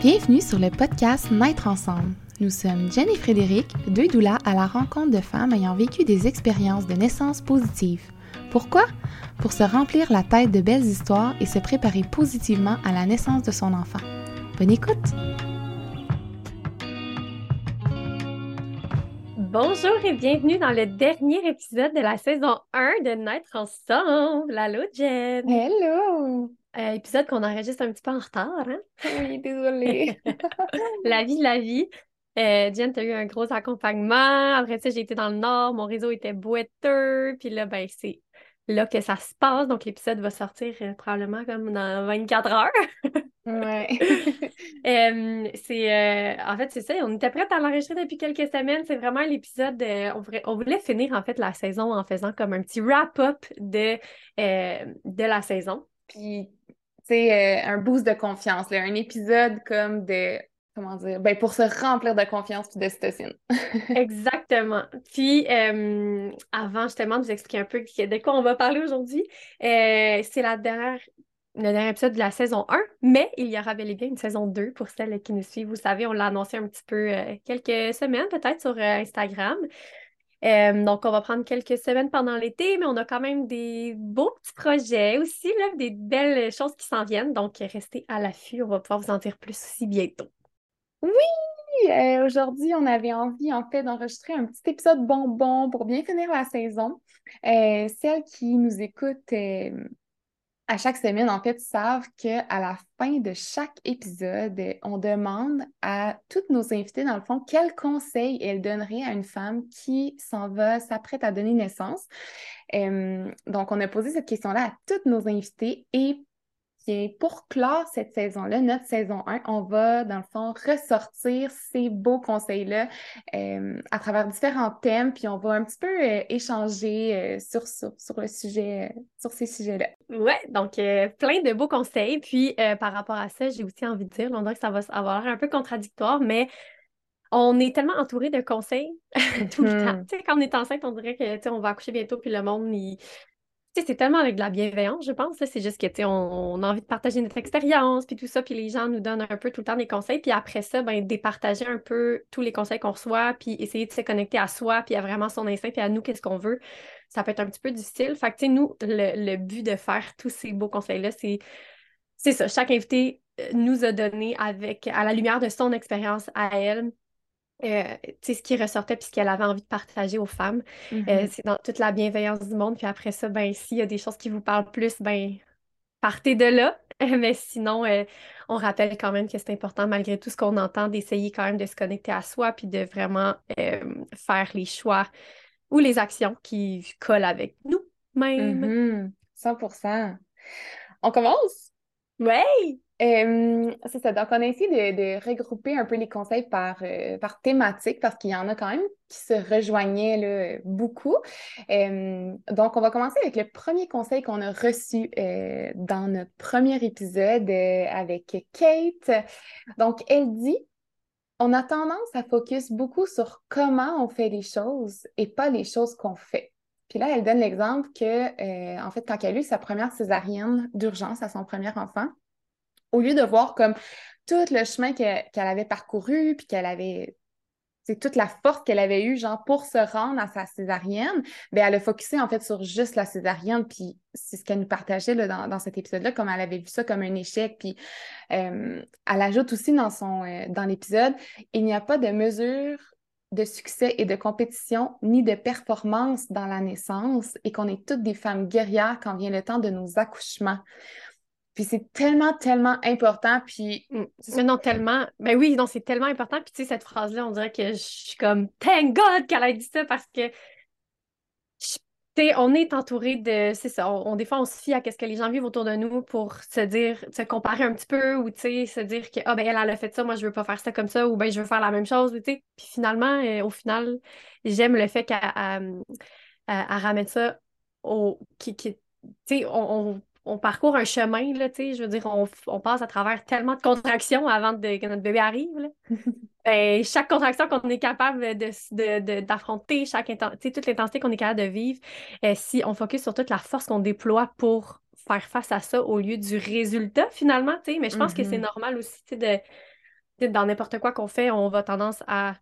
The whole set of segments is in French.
Bienvenue sur le podcast Naître ensemble. Nous sommes Jen et Frédéric, deux doulas à la rencontre de femmes ayant vécu des expériences de naissance positives. Pourquoi? Pour se remplir la tête de belles histoires et se préparer positivement à la naissance de son enfant. Bonne écoute! Bonjour et bienvenue dans le dernier épisode de la saison 1 de Naître ensemble. Allô, Jen! Hello! Euh, épisode qu'on enregistre un petit peu en retard, hein? Oui, désolée. la vie, la vie. Euh, Jen, t'as eu un gros accompagnement. Après ça, j'ai été dans le nord, mon réseau était boiteux. Puis là, ben, c'est là que ça se passe. Donc, l'épisode va sortir euh, probablement comme dans 24 heures. ouais. Euh, c'est, en fait, c'est ça. On était prête à l'enregistrer depuis quelques semaines. C'est vraiment l'épisode. on, voulait, on voulait finir, en fait, la saison en faisant comme un petit wrap-up de, de la saison. Puis, c'est un boost de confiance, un épisode comme de comment dire, ben pour se remplir de confiance et d'ocytocine. Exactement. Puis, euh, avant justement de vous expliquer un peu de quoi on va parler aujourd'hui, euh, c'est la dernière, le dernier épisode de la saison 1, mais il y aura bel et bien une saison 2 pour celles qui nous suivent. Vous savez, on l'a annoncé un petit peu euh, quelques semaines peut-être sur Instagram. Donc, on va prendre quelques semaines pendant l'été, mais on a quand même des beaux petits projets aussi, là, des belles choses qui s'en viennent. Donc, restez à l'affût, on va pouvoir vous en dire plus aussi bientôt. Oui! Euh, aujourd'hui, on avait envie, en fait, d'enregistrer un petit épisode bonbon pour bien finir la saison. Euh, celles qui nous écoutent euh, à chaque semaine, en fait, savent qu'à la fin de chaque épisode, on demande à toutes nos invités, dans le fond, quels conseils elles donneraient à une femme qui s'en va, s'apprête à donner naissance. donc, on a posé cette question-là à toutes nos invités et pour clore cette saison-là, notre saison 1, on va, dans le fond, ressortir ces beaux conseils-là euh, à travers différents thèmes, puis on va un petit peu euh, échanger euh, sur, sur, le sujet, sur ces sujets-là. Ouais, donc plein de beaux conseils. Puis par rapport à ça, j'ai aussi envie de dire, on dirait que ça va avoir l'air un peu contradictoire, mais on est tellement entouré de conseils tout le temps. Mm-hmm. Tu sais, quand on est enceinte, on dirait que on va accoucher bientôt, puis le monde, il, c'est tellement avec de la bienveillance, je pense. C'est juste que, on, on, a envie de partager notre expérience, puis tout ça, puis les gens nous donnent un peu tout le temps des conseils. Puis après ça, ben, départager un peu tous les conseils qu'on reçoit, puis essayer de se connecter à soi, puis à vraiment son instinct, puis à nous, qu'est-ce qu'on veut. Ça peut être un petit peu difficile. Fait que, nous, le, but de faire tous ces beaux conseils-là, c'est, c'est ça. Chaque invité euh, nous a donné avec, à la lumière de son expérience à elle, euh, ce qui ressortait puis ce qu'elle avait envie de partager aux femmes. Euh, mm-hmm. c'est dans toute la bienveillance du monde. Puis après ça, ben, s'il y a des choses qui vous parlent plus, ben, partez de là. Mais sinon, euh, on rappelle quand même que c'est important, malgré tout ce qu'on entend, d'essayer quand même de se connecter à soi puis de vraiment faire les choix ou les actions qui collent avec nous-mêmes. 100 mm-hmm. On commence? Oui! C'est ça. Donc, on a essayé de, regrouper un peu les conseils par, euh, par thématique parce qu'il y en a quand même qui se rejoignaient là, beaucoup. donc, on va commencer avec le premier conseil qu'on a reçu euh, dans notre premier épisode euh, avec Kate. Donc, elle dit on a tendance à focus beaucoup sur comment on fait les choses et pas les choses qu'on fait. Puis là, elle donne l'exemple que, en fait, quand elle a eu sa première césarienne d'urgence à son premier enfant, au lieu de voir comme tout le chemin qu'elle avait parcouru, puis qu'elle avait c'est toute la force qu'elle avait eue, genre, pour se rendre à sa césarienne, bien, elle a focusé, en fait, sur juste la césarienne, puis c'est ce qu'elle nous partageait là, dans, cet épisode-là, comme elle avait vu ça comme un échec, puis euh, elle ajoute aussi dans, son, euh, dans l'épisode, il n'y a pas de mesure de succès et de compétition, ni de performance dans la naissance, et qu'on est toutes des femmes guerrières quand vient le temps de nos accouchements. Puis c'est tellement, tellement important. Puis. Mm. non, tellement. Ben oui, non, c'est tellement important. Puis tu sais, cette phrase-là, on dirait que je suis comme Thank God qu'elle a dit ça parce que. sais, on est entouré de. C'est ça. On, des fois, on se fie à ce que les gens vivent autour de nous pour se dire, se comparer un petit peu ou se dire que, ah, ben elle, elle a fait ça, moi, je veux pas faire ça comme ça ou ben je veux faire la même chose. Puis finalement, euh, au final, j'aime le fait qu'elle ramène ça au. Qui, qui, tu sais, on on parcourt un chemin, là, je veux dire, on, passe à travers tellement de contractions avant que notre bébé arrive. Et chaque contraction qu'on est capable d'affronter, de, chaque toute l'intensité qu'on est capable de vivre, euh, si on focus sur toute la force qu'on déploie pour faire face à ça au lieu du résultat finalement, mais je pense que c'est mm-hmm. normal aussi de, dans n'importe quoi qu'on fait, on va tendance à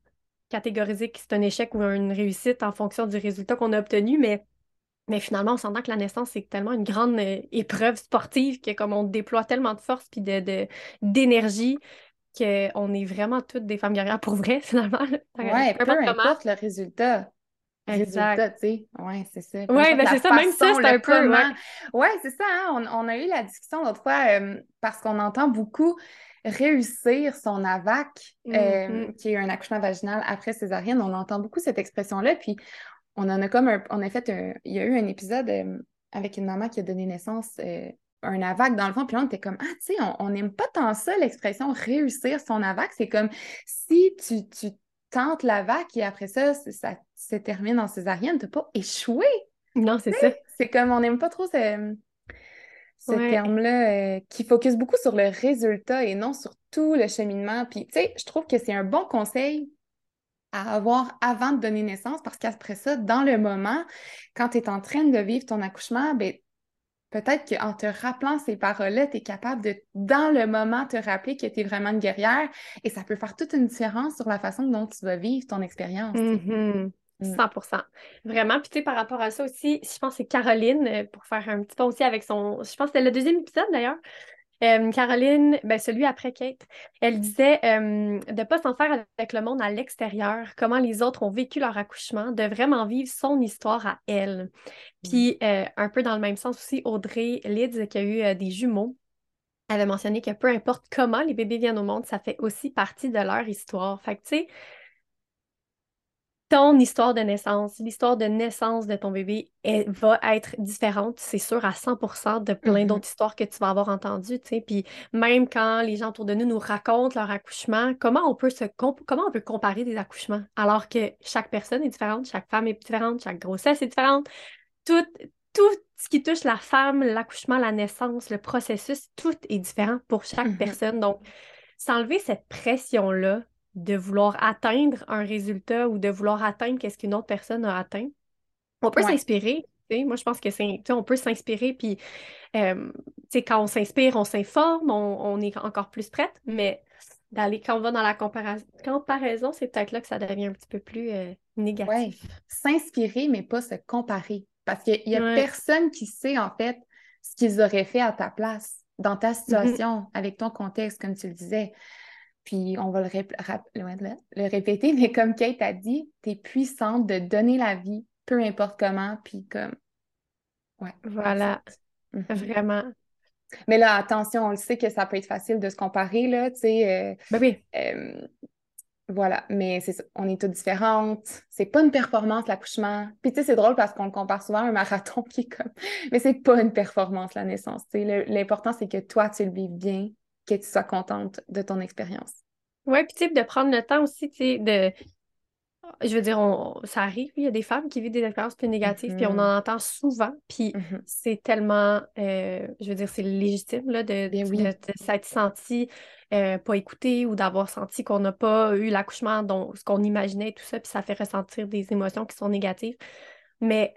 catégoriser que c'est un échec ou une réussite en fonction du résultat qu'on a obtenu, mais, mais finalement, on s'entend que la naissance, c'est tellement une grande euh, épreuve sportive que comme on déploie tellement de force puis de, d'énergie qu'on est vraiment toutes des femmes guerrières pour vrai, finalement. Ouais, peu, importe le résultat. Résultat, tu sais. Ouais, c'est ça. Oui, ben c'est ça, même ça, c'est un peu. Ouais, ouais c'est ça, hein? on, a eu la discussion l'autre fois euh, parce qu'on entend beaucoup réussir son AVAC, euh, mm-hmm. qui est un accouchement vaginal après césarienne. On entend beaucoup cette expression-là. Puis on en a comme un, on a fait un, il y a eu un épisode euh, avec une maman qui a donné naissance euh, un AVAC dans le fond. Puis là, on était comme, ah, tu sais, on n'aime pas tant ça, l'expression réussir son AVAC. C'est comme si tu, tu tentes l'AVAC et après ça, ça se termine en césarienne, tu n'as pas échoué. Non, c'est ça. C'est comme, on n'aime pas trop ce terme-là euh, qui focus beaucoup sur le résultat et non sur tout le cheminement. Puis, tu sais, je trouve que c'est un bon conseil à avoir avant de donner naissance parce qu'après ça, dans le moment, quand tu es en train de vivre ton accouchement, ben, peut-être qu'en te rappelant ces paroles-là, tu es capable de, dans le moment, te rappeler que tu es vraiment une guerrière et ça peut faire toute une différence sur la façon dont tu vas vivre ton expérience. 100 mm. Vraiment. Puis, tu sais, par rapport à ça aussi, je pense que c'est Caroline, euh, pour faire un petit peu aussi avec son. Je pense que c'était le deuxième épisode d'ailleurs. Euh, Caroline, ben celui après Kate, elle disait euh, de ne pas s'en faire avec le monde à l'extérieur, comment les autres ont vécu leur accouchement, de vraiment vivre son histoire à elle. Puis, mm. un peu dans le même sens aussi, Audrey Lids, qui a eu des jumeaux, avait mentionné que peu importe comment les bébés viennent au monde, ça fait aussi partie de leur histoire. Fait que, tu sais, ton histoire de naissance, l'histoire de naissance de ton bébé elle, va être différente, c'est sûr, à 100% de plein mm-hmm. d'autres histoires que tu vas avoir entendues. Puis même quand les gens autour de nous nous racontent leur accouchement, comment on peut se comment on peut comparer des accouchements alors que chaque personne est différente, chaque femme est différente, chaque grossesse est différente. Tout, tout ce qui touche la femme, l'accouchement, la naissance, le processus, tout est différent pour chaque mm-hmm. personne. Donc, s'enlever cette pression-là de vouloir atteindre un résultat ou de vouloir atteindre qu'est-ce qu'une autre personne a atteint. On peut s'inspirer. Moi, je pense que c'est, on peut s'inspirer, puis euh, quand on s'inspire, on s'informe, on, est encore plus prête, mais d'aller quand on va dans la comparaison, c'est peut-être là que ça devient un petit peu plus euh, négatif. S'inspirer, mais pas se comparer. Parce qu'il n'y a personne qui sait, en fait, ce qu'ils auraient fait à ta place, dans ta mm-hmm. situation, avec ton contexte, comme tu le disais. Puis on va le, le, répéter, mais comme Kate a dit, tu es puissante de donner la vie, peu importe comment, puis comme. Ouais. Voilà. Mhm. Vraiment. Mais là, attention, on le sait que ça peut être facile de se comparer, là, tu sais. Euh, ben oui. Euh, voilà, mais c'est on est toutes différentes. C'est pas une performance, l'accouchement. Puis tu sais, c'est drôle parce qu'on le compare souvent à un marathon qui est comme. Mais c'est pas une performance, la naissance. L'important, c'est que toi, tu le vives bien, que tu sois contente de ton expérience. Oui, puis tu sais, de prendre le temps aussi, tu sais, de. Je veux dire, ça arrive, il y a des femmes qui vivent des expériences plus négatives, puis on mm-hmm. en entend souvent, puis mm-hmm. c'est tellement, euh, je veux dire, c'est légitime là, de, s'être senti euh, pas écouté ou d'avoir senti qu'on n'a pas eu l'accouchement dont ce qu'on imaginait, tout ça, puis ça fait ressentir des émotions qui sont négatives. Mais,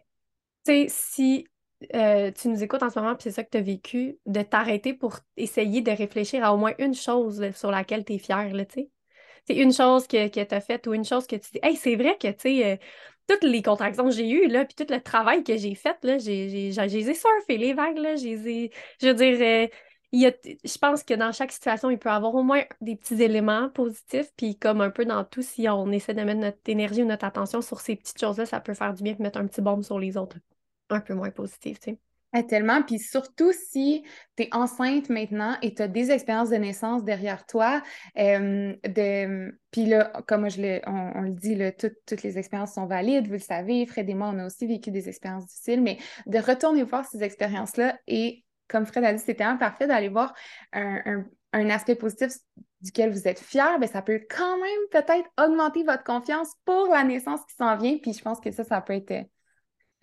tu sais, si euh, tu nous écoutes en ce moment, puis c'est ça que tu as vécu, de t'arrêter pour essayer de réfléchir à au moins une chose sur laquelle tu es fière, tu sais. Une chose que, que tu as faite ou une chose que tu dis, hey, c'est vrai que, tu sais, euh, toutes les contractions que j'ai eues, là, puis tout le travail que j'ai fait, là, j'ai surfé les vagues, là, j'ai, je veux dire, euh, y a, je pense que dans chaque situation, il peut y avoir au moins des petits éléments positifs, puis comme un peu dans tout, si on essaie de mettre notre énergie ou notre attention sur ces petites choses-là, ça peut faire du bien de mettre un petit bombe sur les autres un peu moins positive, tu sais. Ah, tellement. Puis surtout si tu es enceinte maintenant et tu as des expériences de naissance derrière toi, de... puis là, comme je le, on, le dit, là, toutes les expériences sont valides, vous le savez, Fred et moi, on a aussi vécu des expériences difficiles, mais de retourner voir ces expériences-là et, comme Fred a dit, c'était un parfait d'aller voir un, aspect positif duquel vous êtes fier, bien, ça peut quand même peut-être augmenter votre confiance pour la naissance qui s'en vient. Puis je pense que ça, ça peut être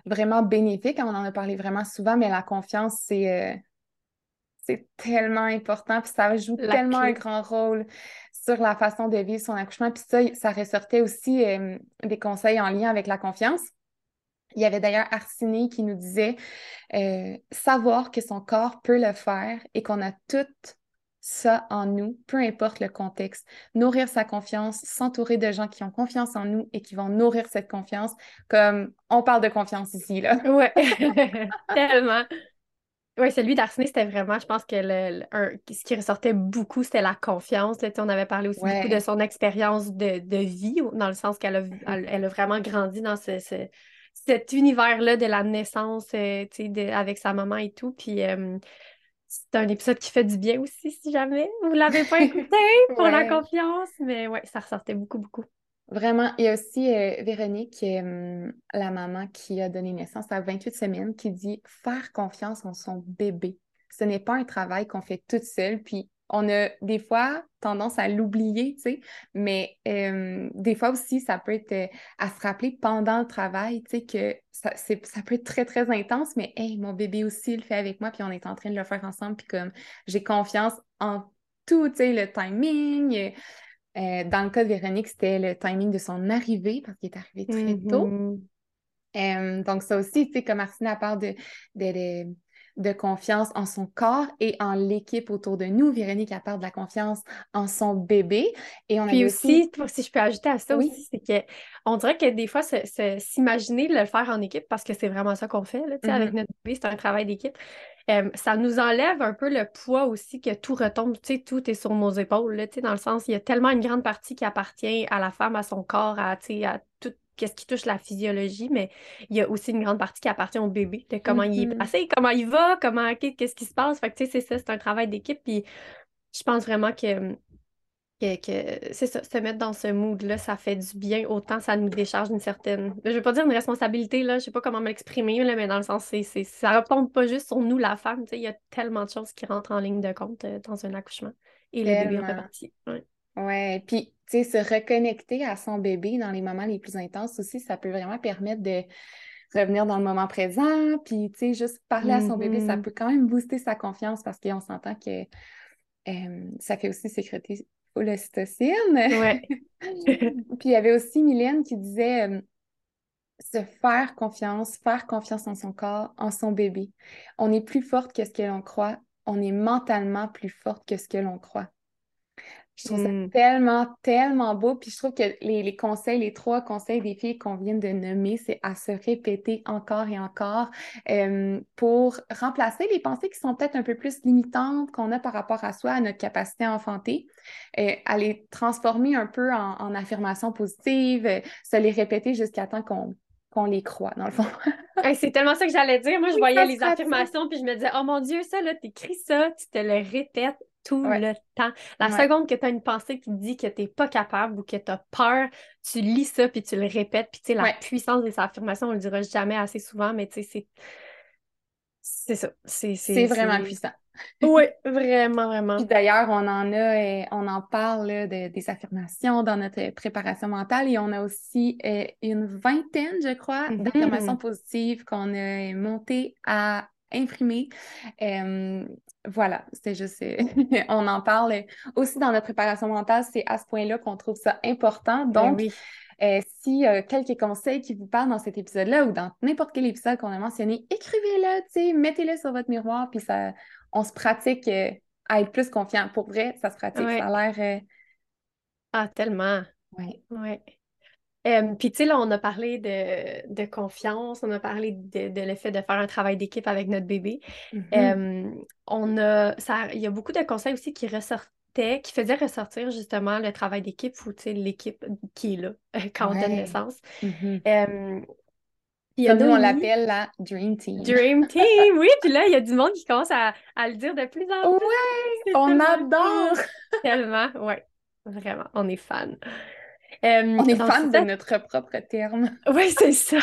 vraiment bénéfique. On en a parlé vraiment souvent, mais la confiance, c'est euh, c'est tellement important. Puis ça joue tellement un grand rôle sur la façon de vivre son accouchement. Puis ça, ça ressortait aussi euh, des conseils en lien avec la confiance. Il y avait d'ailleurs Arsini qui nous disait euh, savoir que son corps peut le faire et qu'on a toutes ça en nous, peu importe le contexte. Nourrir sa confiance, s'entourer de gens qui ont confiance en nous et qui vont nourrir cette confiance, comme on parle de confiance ici, là. Ouais, tellement. Oui, celui d'Arsène, c'était vraiment, je pense que le, ce qui ressortait beaucoup, c'était la confiance. on avait parlé aussi beaucoup de son expérience de, vie, dans le sens qu'elle a, elle, a vraiment grandi dans ce, cet univers-là de la naissance euh, avec sa maman et tout. Puis euh, c'est un épisode qui fait du bien aussi, si jamais vous ne l'avez pas écouté pour la confiance. Mais ouais, ça ressortait beaucoup, beaucoup. Vraiment. Il y a aussi euh, Véronique, euh, la maman qui a donné naissance à 28 semaines, qui dit faire confiance en son bébé. Ce n'est pas un travail qu'on fait toute seule. Puis on a des fois tendance à l'oublier, tu sais, mais euh, des fois aussi, ça peut être à se rappeler pendant le travail, tu sais, que ça, ça peut être très, très intense, mais hey, mon bébé aussi, il le fait avec moi, puis on est en train de le faire ensemble, puis comme j'ai confiance en tout, tu sais, le timing, euh, dans le cas de Véronique, c'était le timing de son arrivée parce qu'il est arrivé très tôt. Mm-hmm. Euh, donc, ça aussi, tu sais, comme Martina parle de, de, de, confiance en son corps et en l'équipe autour de nous. Véronique, elle parle de la confiance en son bébé. Et on Puis aussi, si je peux ajouter à ça aussi, c'est qu'on dirait que des fois, s'imaginer le faire en équipe, parce que c'est vraiment ça qu'on fait, là, avec mm-hmm. notre bébé, c'est un travail d'équipe. Euh, ça nous enlève un peu le poids aussi que tout retombe, tu sais, tout est sur nos épaules, là, tu sais, dans le sens, il y a tellement une grande partie qui appartient à la femme, à son corps, à, tu sais, à tout ce qui touche la physiologie, mais il y a aussi une grande partie qui appartient au bébé, de comment il est mm-hmm. passé, comment il va, comment, qu'est-ce qui se passe. Fait que, tu sais, c'est ça, c'est un travail d'équipe, puis je pense vraiment que que, c'est ça, se mettre dans ce mood-là, ça fait du bien, autant ça nous décharge d'une certaine. Je veux pas dire une responsabilité, là, je sais pas comment m'exprimer, mais dans le sens, c'est, c'est, ça retombe pas juste sur nous, la femme. Il y a tellement de choses qui rentrent en ligne de compte euh, dans un accouchement. Et le bébé partie. Ouais. Ouais. Puis, tu sais, se reconnecter à son bébé dans les moments les plus intenses aussi, ça peut vraiment permettre de revenir dans le moment présent. Puis, tu sais, juste parler à son bébé, ça mm-hmm. peut quand même booster sa confiance parce qu'on s'entend que euh, ça fait aussi sécréter l'ocytocine. Ouais. Puis il y avait aussi Mylène qui disait euh, se faire confiance, faire confiance en son corps, en son bébé. On est plus forte que ce que l'on croit. On est mentalement plus forte que ce que l'on croit. Je trouve ça mm. tellement, tellement beau. Puis je trouve que les, conseils, les trois conseils des filles qu'on vient de nommer, c'est à se répéter encore et encore euh, pour remplacer les pensées qui sont peut-être un peu plus limitantes qu'on a par rapport à soi, à notre capacité à enfanter, euh, à les transformer un peu en, affirmations positives, euh, se les répéter jusqu'à temps qu'on qu'on les croit, dans le fond. c'est tellement ça que j'allais dire. Moi, je voyais les affirmations, puis je me disais, oh mon Dieu, ça, là, t'écris ça, tu te le répètes tout le temps. La seconde que tu as une pensée qui te dit que tu n'es pas capable ou que tu as peur, tu lis ça puis tu le répètes. Puis tu sais, la puissance des affirmations, on le dira jamais assez souvent, mais tu sais, c'est. C'est ça. C'est vraiment puissant. oui, vraiment, vraiment. d'ailleurs, on en a, euh, on en parle des affirmations dans notre préparation mentale et on a aussi euh, une vingtaine, je crois, mm-hmm. d'affirmations positives qu'on a montées à imprimer. Euh, voilà, c'était juste, euh, on en parle aussi dans notre préparation mentale, c'est à ce point-là qu'on trouve ça important. Ben Donc, euh, si quelques conseils qui vous parlent dans cet épisode-là ou dans n'importe quel épisode qu'on a mentionné, écrivez-le, mettez-le sur votre miroir, puis ça, on se pratique à être plus confiant. Pour vrai, ça se pratique, ça a l'air... Ah, tellement. Oui. Ouais. Euh, puis, tu sais, là, on a parlé de, confiance, on a parlé de, le fait de faire un travail d'équipe avec notre bébé. Mm-hmm. Euh, on a, ça, il y a beaucoup de conseils aussi qui ressortaient, qui faisaient ressortir justement le travail d'équipe ou, tu sais, l'équipe qui est là quand on donne naissance. Mm-hmm. Euh, Comme nous, on l'appelle la Dream Team. Dream Team, oui. Puis là, il y a du monde qui commence à, le dire de plus en plus. Ouais, on adore! Tellement, ouais. Vraiment, on est fan. Euh, on est fan de notre propre terme. Oui, c'est ça.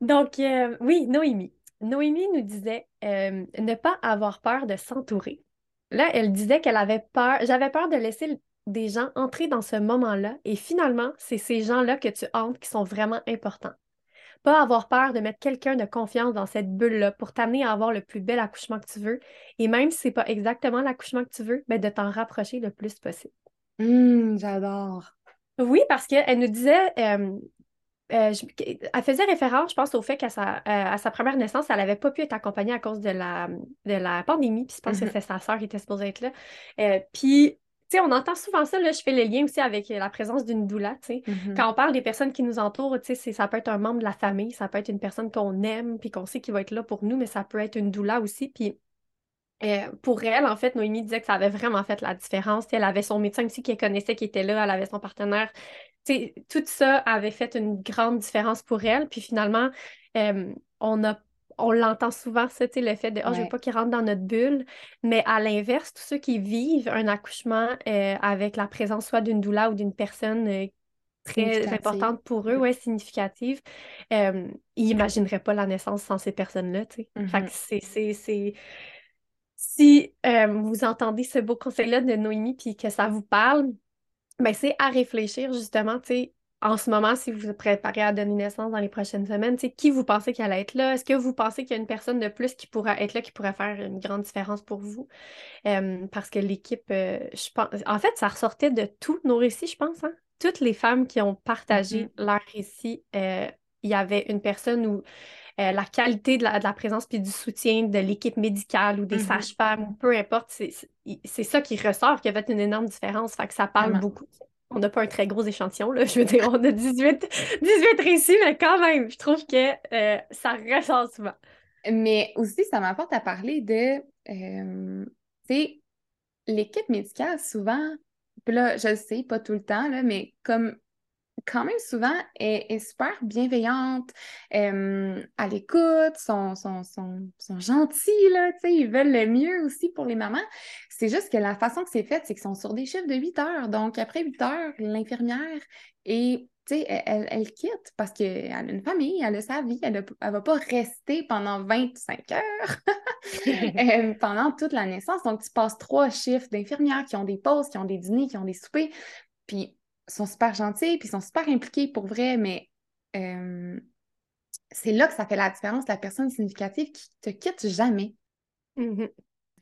Donc, euh, oui, Noémie. Noémie nous disait euh, ne pas avoir peur de s'entourer. Là, elle disait qu'elle avait peur, j'avais peur de laisser des gens entrer dans ce moment-là et finalement, c'est ces gens-là que tu entres qui sont vraiment importants. Pas avoir peur de mettre quelqu'un de confiance dans cette bulle-là pour t'amener à avoir le plus bel accouchement que tu veux et même si c'est pas exactement l'accouchement que tu veux, ben de t'en rapprocher le plus possible. Mmh, j'adore. Oui, parce qu'elle nous disait, euh, euh, elle faisait référence, je pense, au fait qu'à sa, à sa première naissance, elle n'avait pas pu être accompagnée à cause de la, de la pandémie. Puis je pense que mm-hmm. c'est sa sœur qui était supposée être là. puis tu sais, on entend souvent ça, là, je fais le lien aussi avec la présence d'une doula, tu sais. Mm-hmm. Quand on parle des personnes qui nous entourent, tu sais, ça peut être un membre de la famille, ça peut être une personne qu'on aime, puis qu'on sait qu'il va être là pour nous, mais ça peut être une doula aussi, puis euh, pour elle, en fait, Noémie disait que ça avait vraiment fait la différence. elle avait son médecin aussi qu'elle connaissait qui était là, elle avait son partenaire. tout ça avait fait une grande différence pour elle. Puis finalement, euh, on a on l'entend souvent, ça, le fait de oh, je veux pas qu'il rentre dans notre bulle. Mais à l'inverse, tous ceux qui vivent un accouchement euh, avec la présence soit d'une doula ou d'une personne très importante pour eux, ouais, significative, ils n'imagineraient pas la naissance sans ces personnes-là. Fait que mm-hmm. c'est si euh, vous entendez ce beau conseil-là de Noémie puis que ça vous parle, ben c'est à réfléchir justement, tu sais, en ce moment, si vous vous préparez à donner naissance dans les prochaines semaines, tu sais, qui vous pensez qu'elle allait être là? Est-ce que vous pensez qu'il y a une personne de plus qui pourrait être là, qui pourrait faire une grande différence pour vous? Euh, parce que l'équipe, euh, je pense, en fait, ça ressortait de tous nos récits, je pense, hein? Toutes les femmes qui ont partagé mm-hmm. leur récit, il y avait une personne où euh, la qualité de la, présence puis du soutien de l'équipe médicale ou des mm-hmm. sages-femmes ou peu importe, c'est ça qui ressort, qui a fait une énorme différence. Fait que ça parle beaucoup. On n'a pas un très gros échantillon, là. Je veux dire, on a 18, 18 récits, mais quand même, je trouve que euh, ça ressort souvent. Mais aussi, ça m'apporte à parler de, euh, tu sais, l'équipe médicale, souvent, puis là, je le sais, pas tout le temps, là, mais comme quand même souvent est, super bienveillante, à l'écoute, sont, sont, sont, sont, gentils, là, ils veulent le mieux aussi pour les mamans. C'est juste que la façon que c'est fait, c'est qu'ils sont sur des chiffres de 8 heures. Donc, après 8 heures, l'infirmière est elle, elle, quitte parce qu'elle a une famille, elle a sa vie, elle ne va pas rester pendant 25 heures pendant toute la naissance. Donc, tu passes trois chiffres d'infirmières qui ont des pauses, qui ont des dîners, qui ont des soupers. Puis, sont super gentils, puis sont super impliqués pour vrai, mais euh, c'est là que ça fait la différence, la personne significative qui te quitte jamais. Mm-hmm.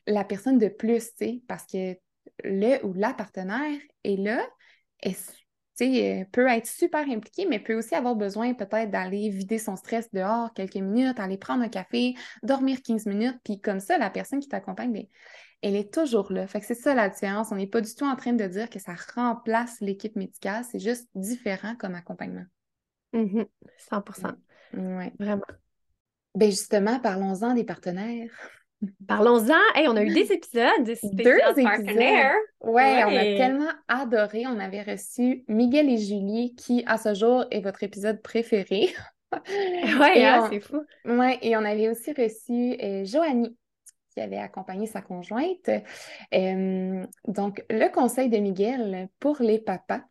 La personne de plus, tu sais, parce que le ou la partenaire est là, et, euh, peut être super impliqué, mais peut aussi avoir besoin peut-être d'aller vider son stress dehors quelques minutes, aller prendre un café, dormir 15 minutes, puis comme ça, la personne qui t'accompagne, ben, elle est toujours là. Fait que c'est ça la différence. On n'est pas du tout en train de dire que ça remplace l'équipe médicale, c'est juste différent comme accompagnement. 100 mm-hmm. Oui. Vraiment. Ben justement, parlons-en des partenaires. Parlons-en. Hey, on a eu des épisodes Deux épisodes. Ouais, on a tellement adoré. On avait reçu Miguel et Julie, qui à ce jour est votre épisode préféré. ouais, hein, c'est fou. Ouais, et on avait aussi reçu euh, Joanie, qui avait accompagné sa conjointe. Euh, donc, le conseil de Miguel pour les papas,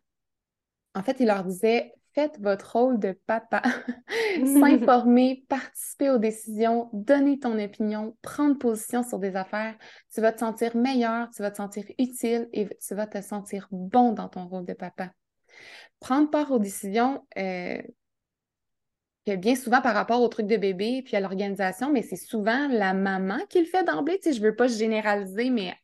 en fait, il leur disait faites votre rôle de papa, s'informer, participer aux décisions, donner ton opinion, prendre position sur des affaires. Tu vas te sentir meilleur, tu vas te sentir utile et tu vas te sentir bon dans ton rôle de papa. Prendre part aux décisions, euh, bien souvent par rapport au truc de bébé puis à l'organisation, mais c'est souvent la maman qui le fait d'emblée. Tu sais, je veux pas généraliser, mais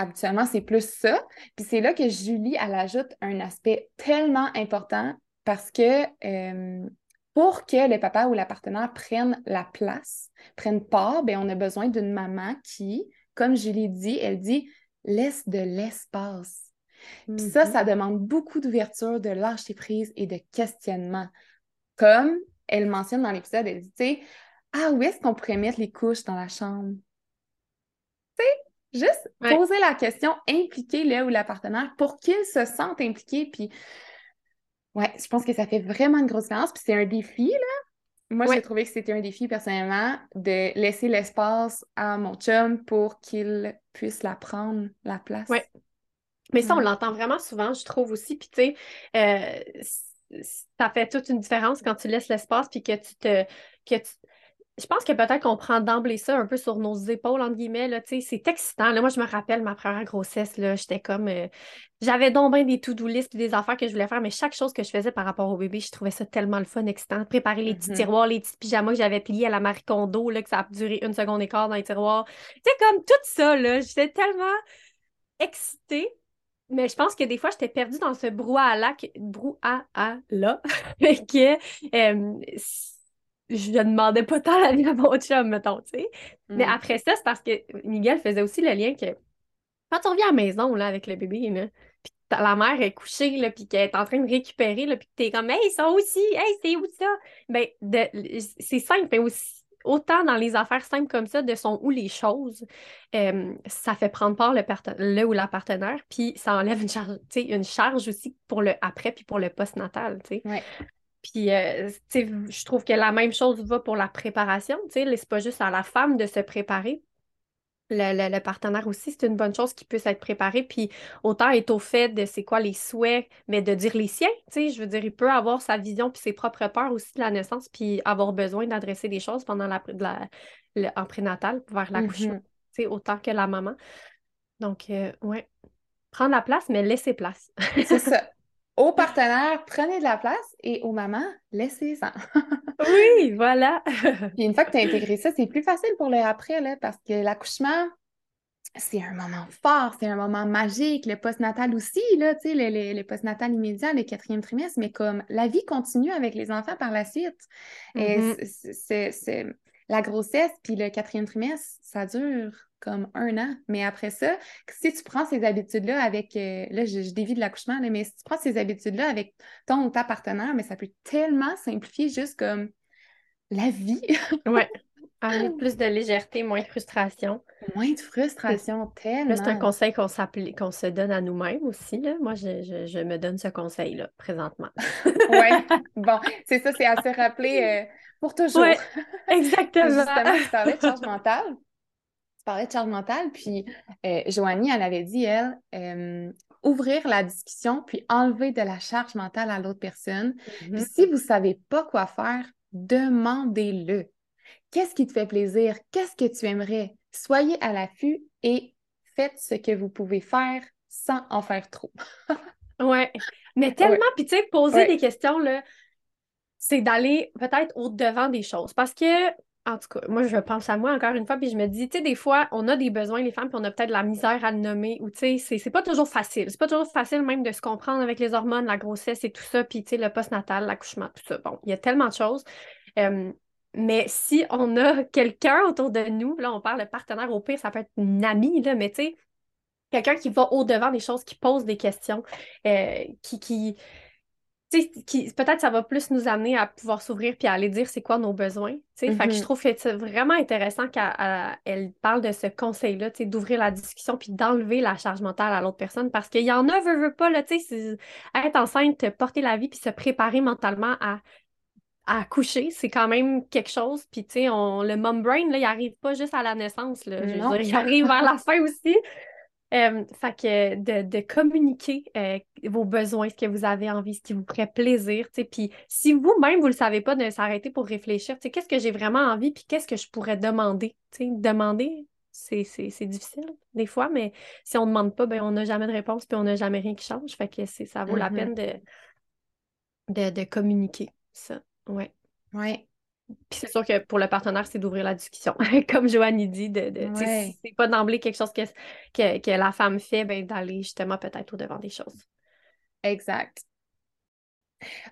habituellement, c'est plus ça. Puis c'est là que Julie, elle ajoute un aspect tellement important parce que euh, pour que le papa ou la partenaire prenne la place, prenne part, bien, on a besoin d'une maman qui, comme Julie dit, elle dit laisse de l'espace. Puis ça, mm-hmm. ça demande beaucoup d'ouverture, de lâcher prise et de questionnement. Comme elle mentionne dans l'épisode, elle dit, tu sais, ah, où est-ce qu'on pourrait mettre les couches dans la chambre? Tu sais, juste poser la question, impliquer le ou la partenaire pour qu'ils se sentent impliqués. Puis, ouais, je pense que ça fait vraiment une grosse différence. Puis c'est un défi, là. Moi, j'ai trouvé que c'était un défi personnellement de laisser l'espace à mon chum pour qu'il puisse la prendre, la place. Ouais. Mais ça, on l'entend vraiment souvent, je trouve aussi. Puis, tu sais, euh, ça fait toute une différence quand tu laisses l'espace puis que tu te. Que Je pense que peut-être qu'on prend d'emblée ça un peu sur nos épaules, entre guillemets. Là, c'est excitant. Là, moi, je me rappelle ma première grossesse. Là, j'étais comme. Euh, j'avais donc bien des to-do list des affaires que je voulais faire, mais chaque chose que je faisais par rapport au bébé, je trouvais ça tellement le fun, excitant. Préparer les petits mm-hmm. tiroirs, les petits pyjamas que j'avais pliés à la Marie Kondo, là, que ça a duré une seconde et quart dans les tiroirs. Tu sais, comme tout ça, là, j'étais tellement excitée mais je pense que des fois, j'étais perdue dans ce brouhaha-là, brouhaha-là, que euh, je ne demandais pas tant la vie à mon chum, mettons, tu sais. Mais mm. après ça, c'est parce que Miguel faisait aussi le lien que quand tu reviens à la maison, là, avec le bébé, là, puis la mère est couchée, là, puis qu'elle est en train de récupérer, là, puis que t'es comme « Hey, ça aussi! Hey, c'est où ça? » Ben, c'est simple, mais aussi autant dans les affaires simples comme ça, de son où les choses, euh, ça fait prendre part le, le, ou la partenaire, puis ça enlève une charge, une charge aussi pour le après, puis pour le post-natal. Ouais. Puis, euh, je trouve que la même chose va pour la préparation. C'est pas juste à la femme de se préparer le, partenaire aussi, c'est une bonne chose qui puisse être préparé. Puis autant être au fait de c'est quoi les souhaits, mais de dire les siens. Tu sais, je veux dire, il peut avoir sa vision puis ses propres peurs aussi de la naissance, puis avoir besoin d'adresser des choses pendant la, la en prénatal vers l'accouchement. Tu sais, autant que la maman. Donc, euh, ouais. Prendre la place, mais laisser place. c'est ça. Aux partenaires, prenez de la place et aux mamans, laissez-en. oui, voilà. Puis une fois que tu as intégré ça, c'est plus facile pour le après, là, parce que l'accouchement, c'est un moment fort, c'est un moment magique, le postnatal aussi, là, tu sais, le, le, postnatal immédiat, le quatrième trimestre, mais comme la vie continue avec les enfants par la suite. Et mm-hmm. c'est la grossesse, puis le quatrième trimestre, ça dure comme un an. Mais après ça, si tu prends ces habitudes-là avec, euh, là, je, je, dévie de l'accouchement, mais si tu prends ces habitudes-là avec ton ou ta partenaire, mais ça peut tellement simplifier juste comme la vie. ouais. Avec plus de légèreté, moins de frustration. Moins de frustration, tellement. C'est un conseil qu'on qu'on se donne à nous-mêmes aussi. Là. Moi, je, je, me donne ce conseil-là, présentement. oui, bon, c'est ça, c'est à se rappeler euh, pour toujours. Ouais, exactement. Justement, tu parlais de charge mentale tu parlais de charge mentale, puis euh, Joanie, elle avait dit, elle, euh, ouvrir la discussion, puis enlever de la charge mentale à l'autre personne. Puis mm-hmm. si vous ne savez pas quoi faire, demandez-le. Qu'est-ce qui te fait plaisir? Qu'est-ce que tu aimerais? Soyez à l'affût et faites ce que vous pouvez faire sans en faire trop. ouais, mais tellement, puis tu sais, poser des questions, là, c'est d'aller peut-être au-devant des choses. Parce que en tout cas, moi, je pense à moi encore une fois, puis je me dis, tu sais, des fois, on a des besoins, les femmes, puis on a peut-être la misère à le nommer, ou tu sais, c'est pas toujours facile. C'est pas toujours facile même de se comprendre avec les hormones, la grossesse et tout ça, puis tu sais, le postnatal, l'accouchement, tout ça. Bon, il y a tellement de choses. mais si on a quelqu'un autour de nous, là, on parle de partenaire, au pire, ça peut être une amie, là, mais tu sais, quelqu'un qui va au-devant des choses, qui pose des questions, euh, qui, qui peut-être ça va plus nous amener à pouvoir s'ouvrir puis à aller dire c'est quoi nos besoins. Fait que je mm-hmm. trouve que c'est vraiment intéressant qu'elle parle de ce conseil-là, d'ouvrir la discussion puis d'enlever la charge mentale à l'autre personne parce qu'il y en a, veut, veut pas, là, être enceinte, porter la vie puis se préparer mentalement à, à coucher, c'est quand même quelque chose. Puis, tu sais, le mom brain, là, il arrive pas juste à la naissance, là. Je veux dire, il arrive vers la fin aussi. Euh, fait que de, communiquer euh, vos besoins, ce que vous avez envie, ce qui vous ferait plaisir. Puis si vous-même, vous ne le savez pas, de s'arrêter pour réfléchir, qu'est-ce que j'ai vraiment envie, puis qu'est-ce que je pourrais demander. demander, c'est difficile des fois, mais si on ne demande pas, ben, on n'a jamais de réponse, puis on n'a jamais rien qui change. Fait que ça vaut la mm-hmm. peine de, de, de communiquer ça. Ouais. Ouais. Puis c'est sûr que pour le partenaire, c'est d'ouvrir la discussion. Comme Joanne dit, de, de c'est pas d'emblée quelque chose que, que, la femme fait, ben, d'aller justement peut-être au-devant des choses. Exact.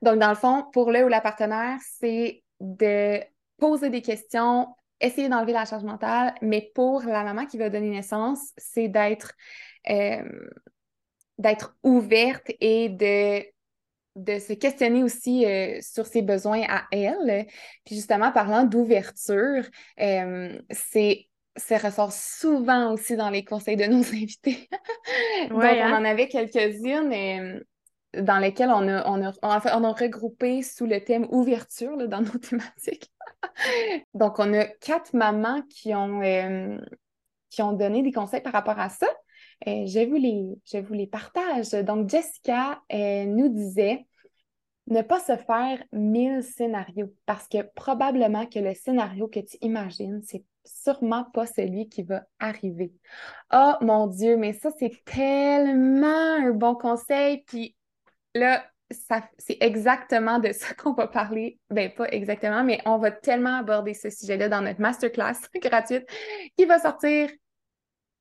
Donc, dans le fond, pour le ou la partenaire, c'est de poser des questions, essayer d'enlever la charge mentale, mais pour la maman qui va donner naissance, c'est d'être euh, d'être ouverte et de de se questionner aussi euh, sur ses besoins à elle. Puis justement, parlant d'ouverture, euh, c'est ça ressort souvent aussi dans les conseils de nos invités. Donc, on hein? en avait quelques-unes euh, dans lesquelles on a, on, a, on, a, regroupé sous le thème ouverture dans nos thématiques. Donc, on a quatre mamans qui ont, qui ont donné des conseils par rapport à ça. Euh, je, vous les, je partage. Donc, Jessica nous disait ne pas se faire mille scénarios parce que probablement que le scénario que tu imagines, c'est sûrement pas celui qui va arriver. Oh mon Dieu, mais ça, c'est tellement un bon conseil. Puis là, c'est exactement de ça qu'on va parler. Ben, pas exactement, mais on va tellement aborder ce sujet-là dans notre masterclass gratuite qui va sortir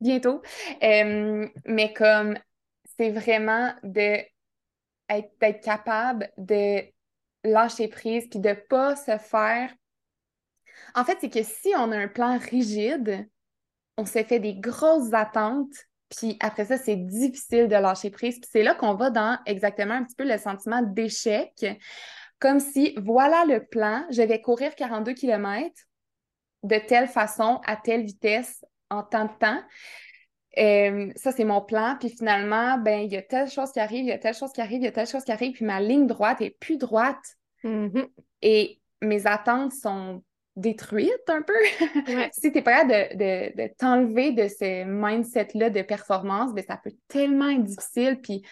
bientôt. Euh, mais comme c'est vraiment de d'être capable de lâcher prise puis de pas se faire. En fait, c'est que si on a un plan rigide, on se fait des grosses attentes, puis après ça, c'est difficile de lâcher prise. Puis c'est là qu'on va dans exactement un petit peu le sentiment d'échec, comme si voilà le plan, je vais courir 42 km de telle façon, à telle vitesse, en tant de temps. Euh, ça, c'est mon plan. Puis finalement, ben, il y a telle chose qui arrive, il y a telle chose qui arrive, il y a telle chose qui arrive, puis ma ligne droite est plus droite. Mm-hmm. Et mes attentes sont détruites un peu. si tu n'es pas capable de, de, t'enlever de ce mindset-là de performance, ben, ça peut tellement être difficile, puis